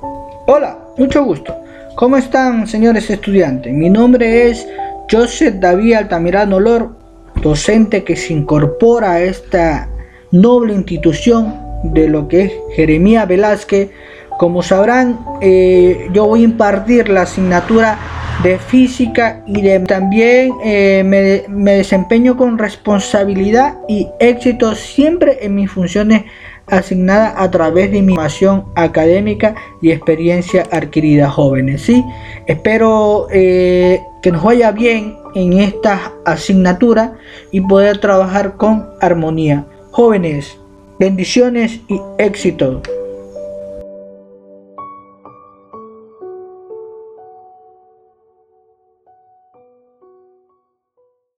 Hola, mucho gusto. ¿Cómo están, señores estudiantes? Mi nombre es Joseph David Altamirano Lor, docente que se incorpora a esta noble institución de lo que es Jeremía Velázquez. Como sabrán, eh, yo voy a impartir la asignatura de física y de, también eh, me, me desempeño con responsabilidad y éxito siempre en mis funciones asignada a través de mi formación académica y experiencia adquirida jóvenes. ¿sí? Espero eh, que nos vaya bien en esta asignatura y poder trabajar con armonía. Jóvenes, bendiciones y éxito.